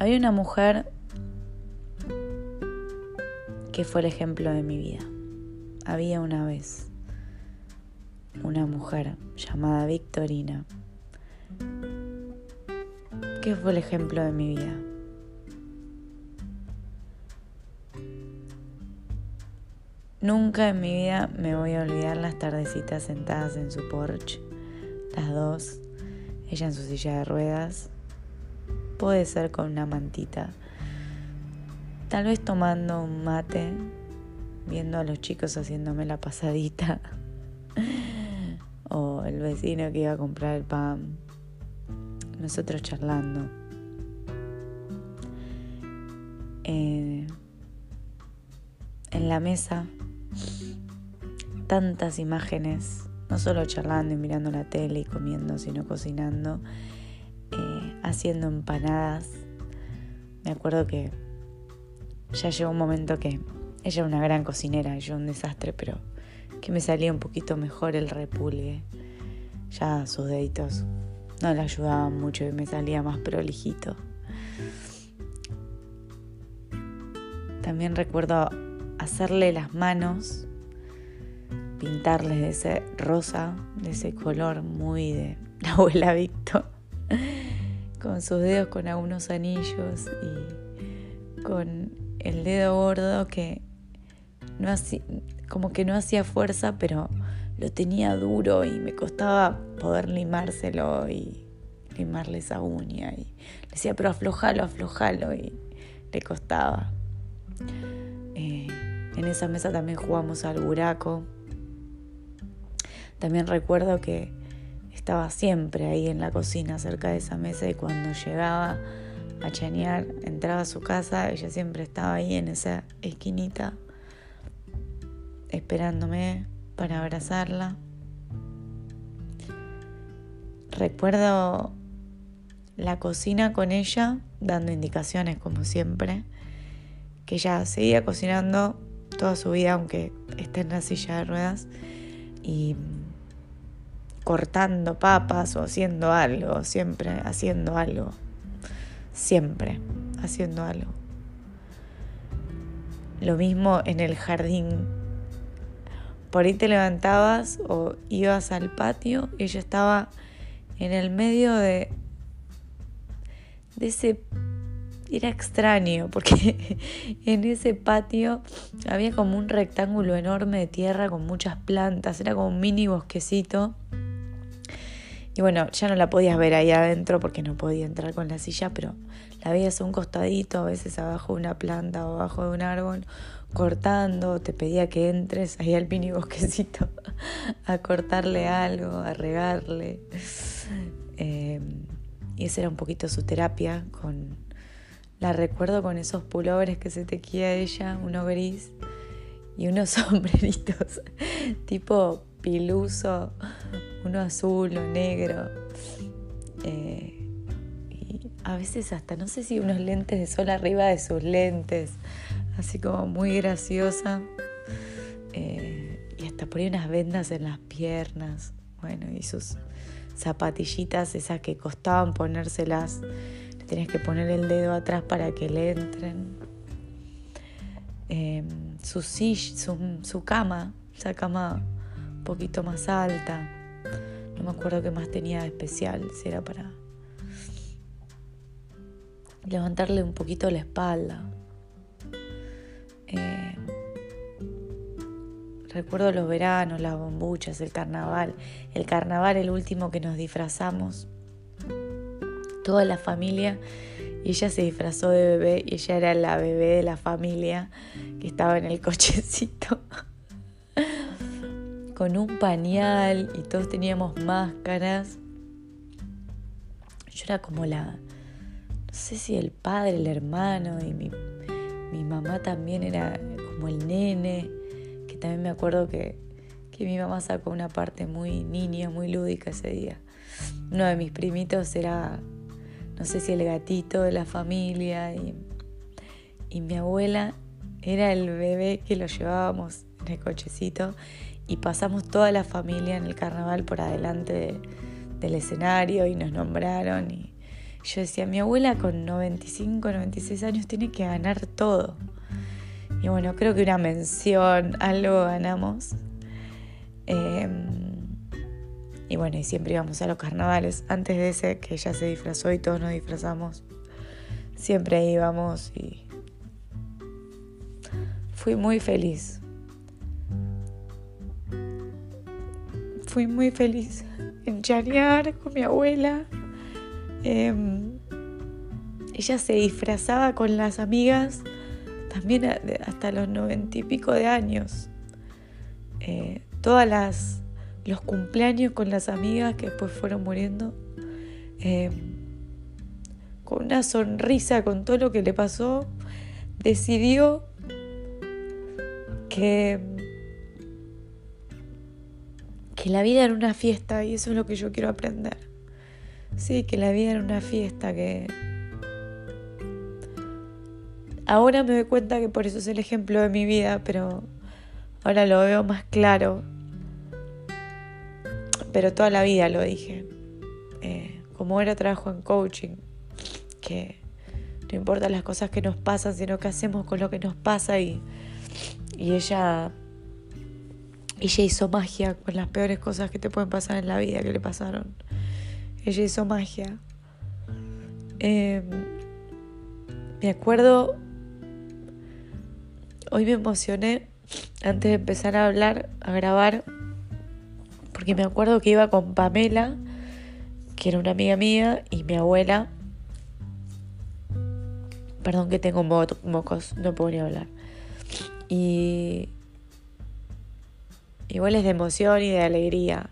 Había una mujer que fue el ejemplo de mi vida. Había una vez una mujer llamada Victorina que fue el ejemplo de mi vida. Nunca en mi vida me voy a olvidar las tardecitas sentadas en su porche, las dos, ella en su silla de ruedas, puede ser con una mantita, tal vez tomando un mate, viendo a los chicos haciéndome la pasadita, o el vecino que iba a comprar el pan, nosotros charlando. Eh, en la mesa tantas imágenes, no solo charlando y mirando la tele y comiendo, sino cocinando, haciendo empanadas. Me acuerdo que ya llegó un momento que ella era una gran cocinera yo un desastre, pero que me salía un poquito mejor el repulgue. Ya sus deditos no le ayudaban mucho y me salía más prolijito. También recuerdo hacerle las manos, pintarles de ese rosa, de ese color muy de la abuela Víctor, con sus dedos con algunos anillos y con el dedo gordo que no hacía, como que no hacía fuerza, pero lo tenía duro y me costaba poder limárselo y limarle esa uña. Y le decía, pero aflojalo, aflojalo, y le costaba. Eh, en esa mesa también jugamos al buraco. También recuerdo que estaba siempre ahí en la cocina cerca de esa mesa y cuando llegaba a chanear, entraba a su casa, ella siempre estaba ahí en esa esquinita esperándome para abrazarla. Recuerdo la cocina con ella, dando indicaciones como siempre, que ella seguía cocinando toda su vida, aunque esté en la silla de ruedas, y cortando papas o haciendo algo, siempre haciendo algo, siempre haciendo algo. Lo mismo en el jardín. Por ahí te levantabas o ibas al patio y ella estaba en el medio de, de ese era extraño porque en ese patio había como un rectángulo enorme de tierra con muchas plantas, era como un mini bosquecito. Y bueno, ya no la podías ver ahí adentro porque no podía entrar con la silla, pero la veías a un costadito, a veces abajo de una planta o abajo de un árbol, cortando, te pedía que entres ahí al mini bosquecito a cortarle algo, a regarle. Eh, y esa era un poquito su terapia con la recuerdo con esos pullovers que se tequía ella, uno gris y unos sombreritos tipo piluso, uno azul o negro. Eh, y a veces hasta no sé si unos lentes de sol arriba de sus lentes, así como muy graciosa. Eh, y hasta ponía unas vendas en las piernas, bueno, y sus zapatillitas, esas que costaban ponérselas Tienes que poner el dedo atrás para que le entren. Em, su, su, cama, esa cama poquito más alta. No me acuerdo qué más tenía de especial, si era para levantarle un poquito la espalda. Em, recuerdo los veranos, las bombuchas, el carnaval. El carnaval, el último que nos disfrazamos toda la familia y ella se disfrazó de bebé y ella era la bebé de la familia que estaba en el cochecito con un pañal y todos teníamos máscaras. Yo era como la, no sé si el padre, el hermano y mi, mi mamá también era como el nene, que también me acuerdo que, que mi mamá sacó una parte muy niña, muy lúdica ese día. Uno de mis primitos era no sé si el gatito de la familia y, mi abuela era el bebé que lo llevábamos en el cochecito y pasamos toda la familia en el carnaval por adelante del escenario y nos nombraron y, Yo decía, mi abuela con 95, 96 años tiene que ganar todo. Y bueno, creo que una mención, algo ganamos. Em, y bueno, y siempre íbamos a los carnavales. Antes de ese, que ella se disfrazó y todos nos disfrazamos, siempre íbamos y fui muy feliz. Fui muy feliz en chanear con mi abuela. Em, ella se disfrazaba con las amigas también hasta los noventa y pico de años. Eh, todas las los cumpleaños con las amigas que después fueron muriendo. Em, con una sonrisa con todo lo que le pasó, decidió que, que la vida era una fiesta y eso es lo que yo quiero aprender. Sí, que la vida era una fiesta, que ahora me doy cuenta que por eso es el ejemplo de mi vida, pero ahora lo veo más claro. Pero toda la vida lo dije. Eh, como era trabajo en coaching, que no importa las cosas que nos pasan, sino que hacemos con lo que nos pasa y, y ella ella hizo magia con las peores cosas que te pueden pasar en la vida que le pasaron. Ella hizo magia. Em, me acuerdo, hoy me emocioné antes de empezar a hablar, a grabar, porque me acuerdo que iba con Pamela, que era una amiga mía, y mi abuela. Perdón que tengo mocos, no puedo ni hablar. Y igual es de emoción y de alegría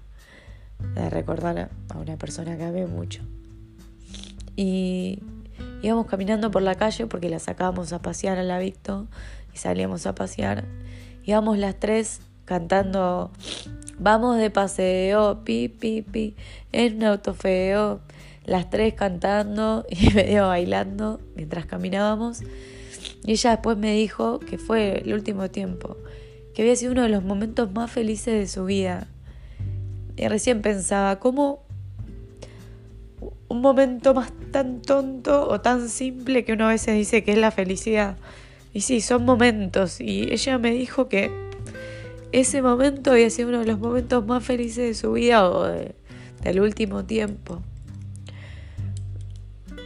de recordar a una persona que amé mucho. Y íbamos caminando por la calle porque la sacábamos a pasear a la Victo y salíamos a pasear. Íbamos las tres cantando Vamos de paseo, pi, pi, pi, en un auto feo. Las tres cantando y medio bailando mientras caminábamos. Y ella después me dijo que fue el último tiempo, que había sido uno de los momentos más felices de su vida y recién pensaba, ¿cómo un momento más tan tonto o tan simple que uno a veces dice que es la felicidad? Y sí, son momentos. Y ella me dijo que ese momento había sido uno de los momentos más felices de su vida o del último tiempo.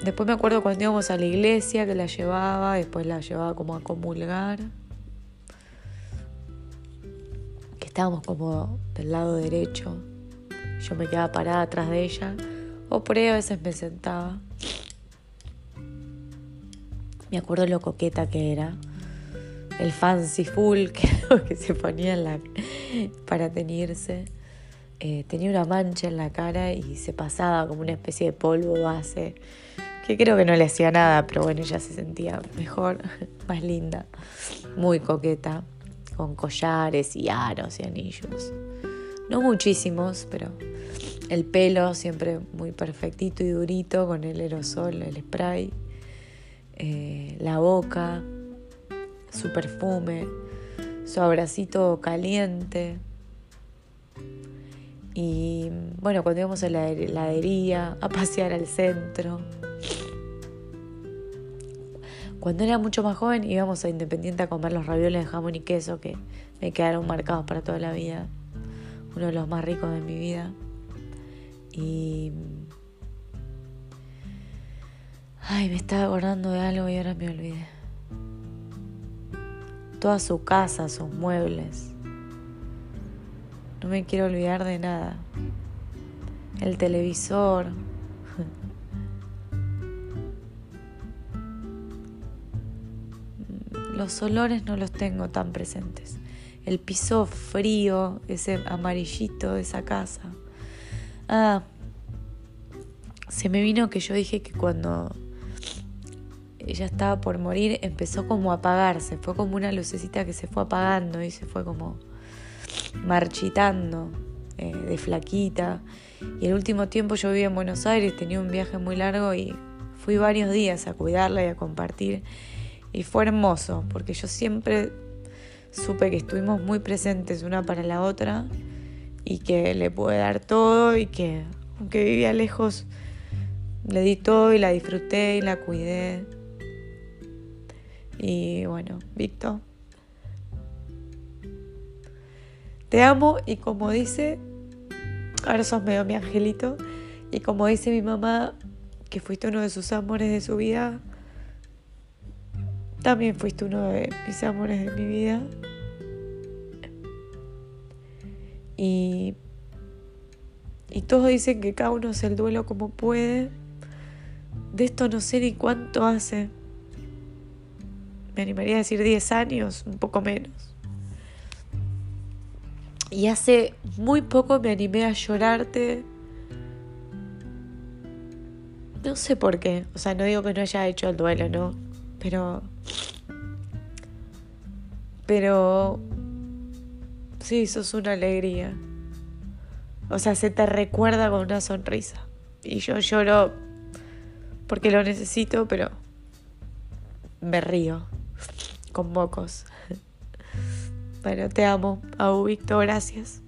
Después me acuerdo cuando íbamos a la iglesia que la llevaba, después la llevaba como a comulgar. Estábamos como del lado derecho. Yo me quedaba parada atrás de ella o por ahí a veces me sentaba. Me acuerdo lo coqueta que era. El fancy full que, se ponía en la, para teñirse. Eh, tenía una mancha en la cara y se pasaba como una especie de polvo base. Que creo que no le hacía nada, pero bueno, ella se sentía mejor, más linda. Muy coqueta, con collares y aros y anillos. No muchísimos, pero el pelo siempre muy perfectito y durito con el aerosol, el spray. Eh, la boca, su perfume, su abracito caliente. Y bueno, cuando íbamos a la heladería, a pasear al centro. Cuando era mucho más joven íbamos a Independiente a comer los ravioles de jamón y queso que me quedaron marcados para toda la vida uno de los más ricos de mi vida. Y... Ay, me estaba acordando de algo y ahora me olvidé. Toda su casa, sus muebles. No me quiero olvidar de nada. El televisor. Los olores no los tengo tan presentes el piso frío, ese amarillito de esa casa. Ah, se me vino que yo dije que cuando ella estaba por morir empezó como a apagarse, fue como una lucecita que se fue apagando y se fue como marchitando eh, de flaquita. Y el último tiempo yo vivía en Buenos Aires, tenía un viaje muy largo y fui varios días a cuidarla y a compartir. Y fue hermoso, porque yo siempre supe que estuvimos muy presentes una para la otra y que le pude dar todo y que aunque vivía lejos le di todo y la disfruté y la cuidé. Y bueno, Víctor, te amo y como dice, ahora sos medio mi angelito, y como dice mi mamá, que fuiste uno de sus amores de su vida, también fuiste uno de mis amores de mi vida. Y, y todos dicen que cada uno hace el duelo como puede. De esto no sé ni cuánto hace. Me animaría a decir 10 años, un poco menos. Y hace muy poco me animé a llorarte. No sé por qué. O sea, no digo que no haya hecho el duelo, ¿no? Pero pero sí, sos una alegría. O sea, se te recuerda con una sonrisa. Y yo lloro porque lo necesito, pero me río con mocos. Bueno, te amo. A Víctor, gracias.